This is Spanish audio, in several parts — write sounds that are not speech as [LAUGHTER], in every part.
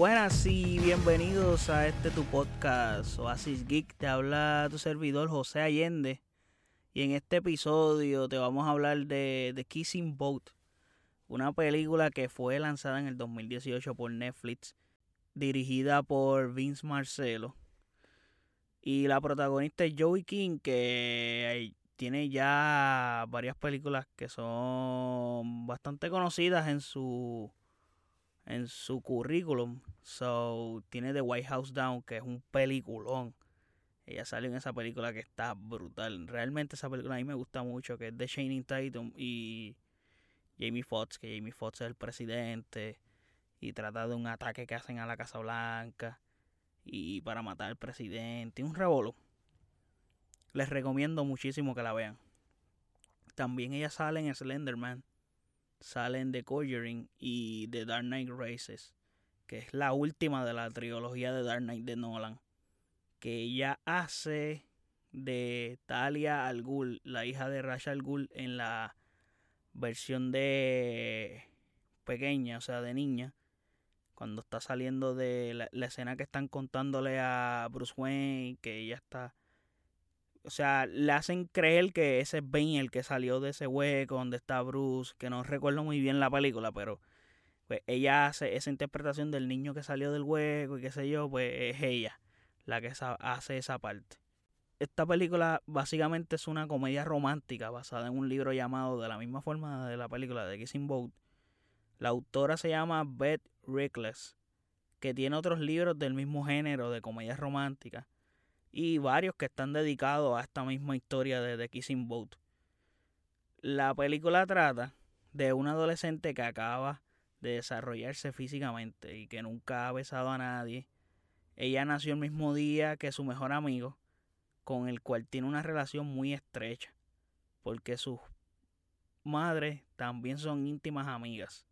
buenas y bienvenidos a este tu podcast Oasis Geek. Te habla tu servidor José Allende. Y en este episodio te vamos a hablar de The Kissing Boat, una película que fue lanzada en el 2018 por Netflix, dirigida por Vince Marcelo. Y la protagonista es Joey King, que tiene ya varias películas que son bastante conocidas en su en su currículum. So, tiene The White House Down, que es un peliculón. Ella salió en esa película que está brutal. Realmente esa película a mí me gusta mucho, que es de Shining Tatum y Jamie Foxx, que Jamie Foxx es el presidente y trata de un ataque que hacen a la Casa Blanca y para matar al presidente. Un revolú. Les recomiendo muchísimo que la vean. También ella sale en Slenderman, sale en The Conjuring y The Dark Knight Races, que es la última de la trilogía de Dark Knight de Nolan, que ella hace de Talia al Ghul, la hija de Rasha al Ghul en la versión de pequeña, o sea, de niña, cuando está saliendo de la, la escena que están contándole a Bruce Wayne, que ella está o sea, le hacen creer que ese es Bane el que salió de ese hueco donde está Bruce, que no recuerdo muy bien la película, pero pues ella hace esa interpretación del niño que salió del hueco y qué sé yo, pues es ella la que hace esa parte. Esta película básicamente es una comedia romántica basada en un libro llamado de la misma forma de la película de Kissing Boat. La autora se llama Beth Reckless, que tiene otros libros del mismo género de comedias románticas y varios que están dedicados a esta misma historia de The Kissing Boat. La película trata de un adolescente que acaba de desarrollarse físicamente y que nunca ha besado a nadie. Ella nació el mismo día que su mejor amigo, con el cual tiene una relación muy estrecha, porque sus madres también son íntimas amigas.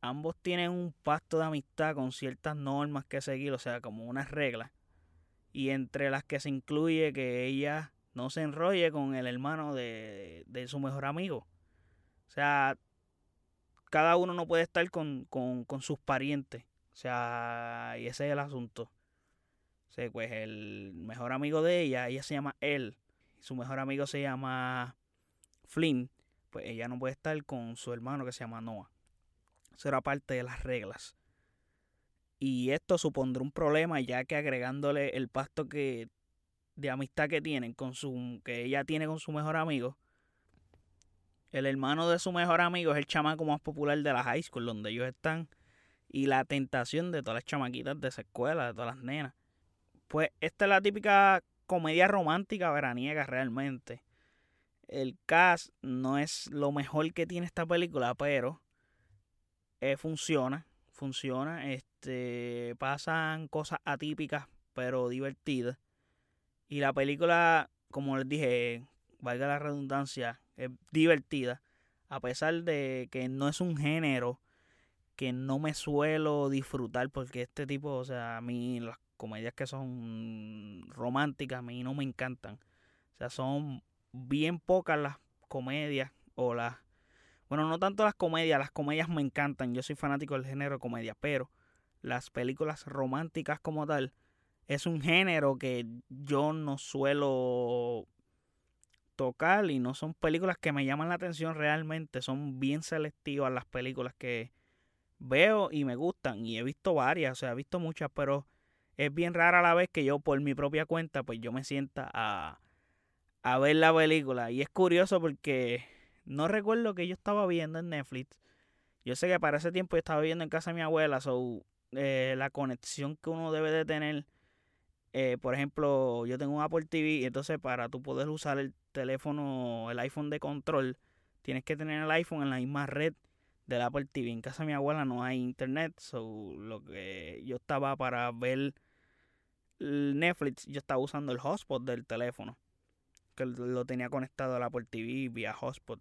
Ambos tienen un pacto de amistad con ciertas normas que seguir, o sea, como unas reglas y entre las que se incluye que ella no se enrolle con el hermano de, su mejor amigo. O sea, cada uno no puede estar con, sus parientes. O sea, y ese es el asunto. O sea, pues el mejor amigo de ella, ella se llama él. Su mejor amigo se llama Flynn. Pues ella no puede estar con su hermano que se llama Noah. Eso era parte de las reglas. Y esto supondrá un problema ya que agregándole el pacto que de amistad que tienen con su que ella tiene con su mejor amigo. El hermano de su mejor amigo es el chamaco más popular de la high school donde ellos están y la tentación de todas las chamaquitas de esa escuela, de todas las nenas. Pues esta es la típica comedia romántica veraniega realmente. El cast no es lo mejor que tiene esta película, pero eh, funciona funciona. Este, pasan cosas atípicas, pero divertidas. Y la película, como les dije, valga la redundancia, es divertida. A pesar de que no es un género que no me suelo disfrutar, porque este tipo, o sea, a mí las comedias que son románticas, a mí no me encantan. O sea, son bien pocas las comedias o las bueno, no tanto las comedias, las comedias me encantan, yo soy fanático del género de comedia, pero las películas románticas como tal es un género que yo no suelo tocar y no son películas que me llaman la atención realmente, son bien selectivas las películas que veo y me gustan. Y he visto varias, o sea, he visto muchas, pero es bien rara la vez que yo por mi propia cuenta pues yo me sienta a, a ver la película. Y es curioso porque no recuerdo que yo estaba viendo en Netflix. Yo sé que para ese tiempo yo estaba viendo en casa de mi abuela, so, eh, la conexión que uno debe de tener. Eh, por ejemplo, yo tengo un Apple TV, entonces para tú poder usar el teléfono, el iPhone de control, tienes que tener el iPhone en la misma red del Apple TV. En casa de mi abuela no hay internet, so lo que yo estaba para ver Netflix, yo estaba usando el hotspot del teléfono, que lo tenía conectado al Apple TV vía hotspot.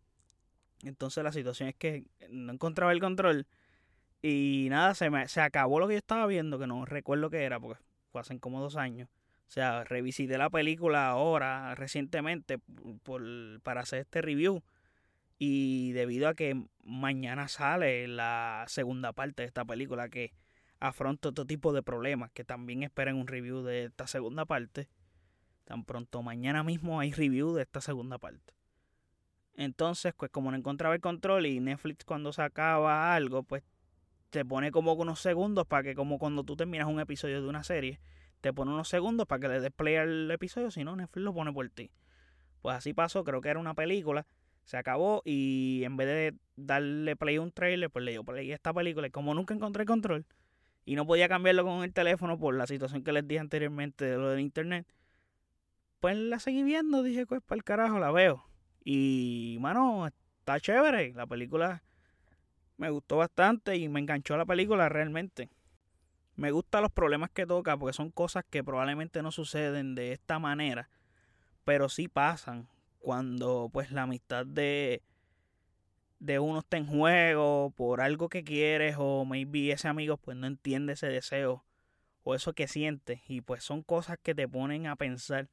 Entonces la situación es que no encontraba el control y nada, se, me, se acabó lo que yo estaba viendo, que no recuerdo qué era, porque fue hace como dos años. O sea, revisité la película ahora, recientemente, por, para hacer este review. Y debido a que mañana sale la segunda parte de esta película, que afronta otro tipo de problemas que también esperen un review de esta segunda parte. Tan pronto mañana mismo hay review de esta segunda parte. Entonces, pues como no encontraba el control y Netflix cuando sacaba algo, pues te pone como unos segundos para que como cuando tú terminas un episodio de una serie, te pone unos segundos para que le des play al episodio, si no Netflix lo pone por ti. Pues así pasó, creo que era una película, se acabó y en vez de darle play a un trailer, pues le dio play a esta película y como nunca encontré control y no podía cambiarlo con el teléfono por la situación que les dije anteriormente de lo del internet, pues la seguí viendo, dije, pues para el carajo la veo. Y, mano, está chévere. La película me gustó bastante y me enganchó la película realmente. Me gustan los problemas que toca porque son cosas que probablemente no suceden de esta manera, pero sí pasan cuando pues la amistad de de uno está en juego por algo que quieres o maybe ese amigo pues no entiende ese deseo o eso que sientes y pues son cosas que te ponen a pensar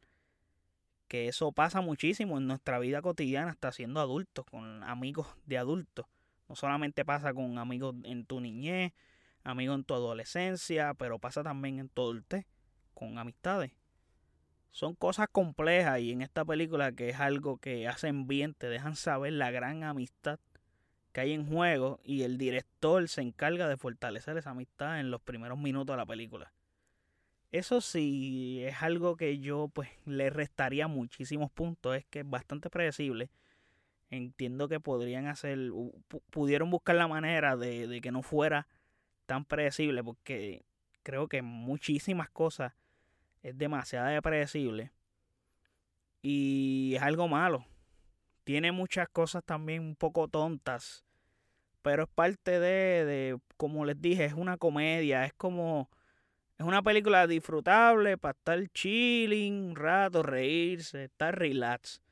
que eso pasa muchísimo en nuestra vida cotidiana, hasta siendo adultos, con amigos de adultos. No solamente pasa con amigos en tu niñez, amigos en tu adolescencia, pero pasa también en tu adultez, con amistades. Son cosas complejas y en esta película que es algo que hacen bien, te dejan saber la gran amistad que hay en juego y el director se encarga de fortalecer esa amistad en los primeros minutos de la película. Eso sí es algo que yo pues le restaría muchísimos puntos, es que es bastante predecible. Entiendo que podrían hacer, pudieron buscar la manera de, de que no fuera tan predecible, porque creo que muchísimas cosas es demasiado predecible y es algo malo. Tiene muchas cosas también un poco tontas, pero es parte de, de como les dije, es una comedia, es como es una película disfrutable para estar chilling un rato, reírse, estar relax.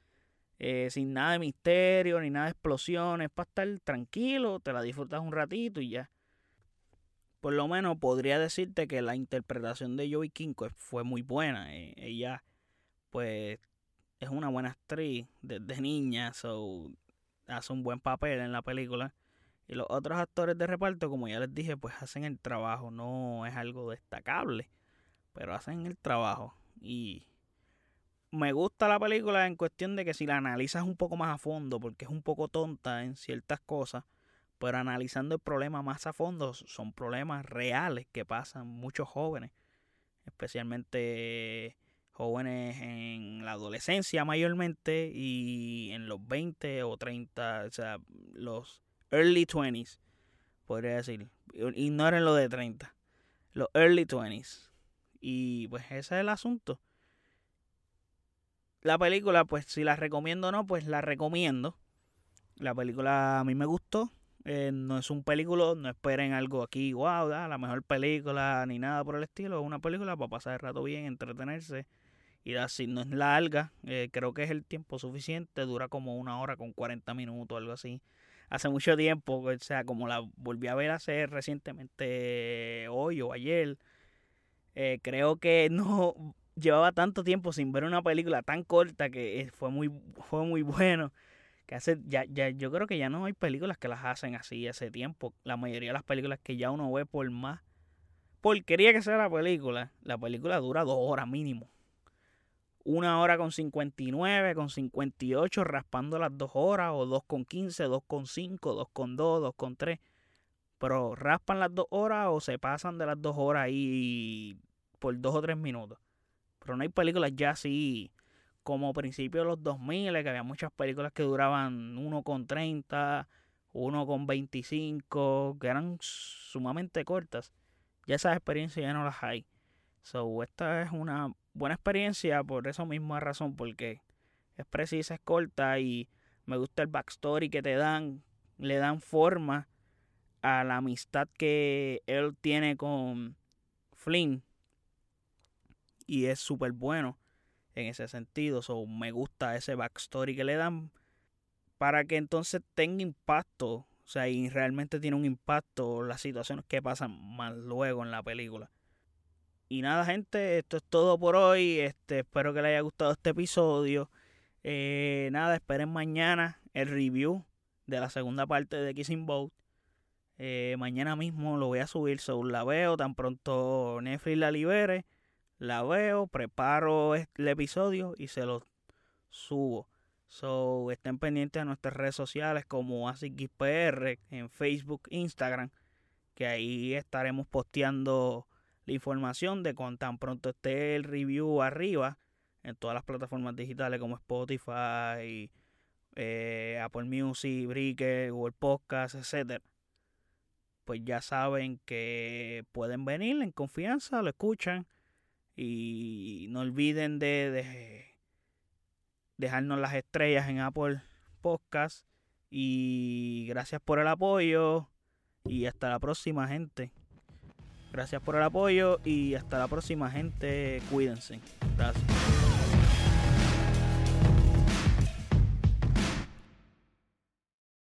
Eh, sin nada de misterio ni nada de explosiones, para estar tranquilo, te la disfrutas un ratito y ya. Por lo menos podría decirte que la interpretación de Joey King fue muy buena. Eh, ella, pues, es una buena actriz desde niña, so hace un buen papel en la película. Y los otros actores de reparto, como ya les dije, pues hacen el trabajo. No es algo destacable, pero hacen el trabajo. Y me gusta la película en cuestión de que si la analizas un poco más a fondo, porque es un poco tonta en ciertas cosas, pero analizando el problema más a fondo, son problemas reales que pasan muchos jóvenes, especialmente jóvenes en la adolescencia mayormente y en los 20 o 30, o sea, los early 20s, podría decir. Ignoren lo de 30. Los early 20s. Y pues ese es el asunto. La película, pues si la recomiendo o no, pues la recomiendo. La película a mí me gustó. Eh, no es un película, no esperen algo aquí, wow, la mejor película ni nada por el estilo. Es una película para pasar el rato bien, entretenerse. Y así no es larga, eh, creo que es el tiempo suficiente, dura como una hora con 40 minutos, algo así hace mucho tiempo, o sea, como la volví a ver hacer recientemente hoy o ayer, eh, creo que [LAUGHS] no llevaba tanto tiempo sin ver una película tan corta que eh, fue muy, fue muy bueno. Que hace, ya, ya, yo creo que ya no hay películas que las hacen así hace tiempo. La mayoría de las películas que ya uno ve por más porquería que sea la película, la película dura dos horas mínimo una hora con 59, con 58, raspando las dos horas, o dos con 15, dos con 5, dos con 2, dos con 3. Pero raspan las dos horas o se pasan de las dos horas ahí por dos o tres minutos. Pero no hay películas ya así como principios de los 2000, que había muchas películas que duraban 1 con 30, 1 con 25, que eran sumamente cortas. Ya esas experiencias ya no las hay. So, esta es una buena experiencia por esa misma razón, porque es precisa, es corta y me gusta el backstory que te dan, le dan forma a la amistad que él tiene con Flynn y es súper bueno en ese sentido. Me gusta ese backstory que le dan para que entonces tenga impacto. O sea, y realmente tiene un impacto las situaciones que pasan más luego en la película. Y nada, gente, esto es todo por hoy. Este, espero que les haya gustado este episodio. Eh, nada, esperen mañana el review de la segunda parte de Kissing Boat. Eh, mañana mismo lo voy a subir, según la veo, tan pronto Netflix la libere, la veo, preparo el episodio y se lo subo. So, estén pendientes a nuestras redes sociales como AsicGPR en Facebook, Instagram, que ahí estaremos posteando la información de cuando tan pronto esté el review arriba en todas las plataformas digitales como Spotify, eh, Apple Music, Breaker, Google Podcast, etcétera pues ya saben que pueden venir en confianza, lo escuchan y no olviden de, dejarnos las estrellas en Apple Podcast y gracias por el apoyo y hasta la próxima gente. Gracias por el apoyo y hasta la próxima gente. Cuídense. Gracias.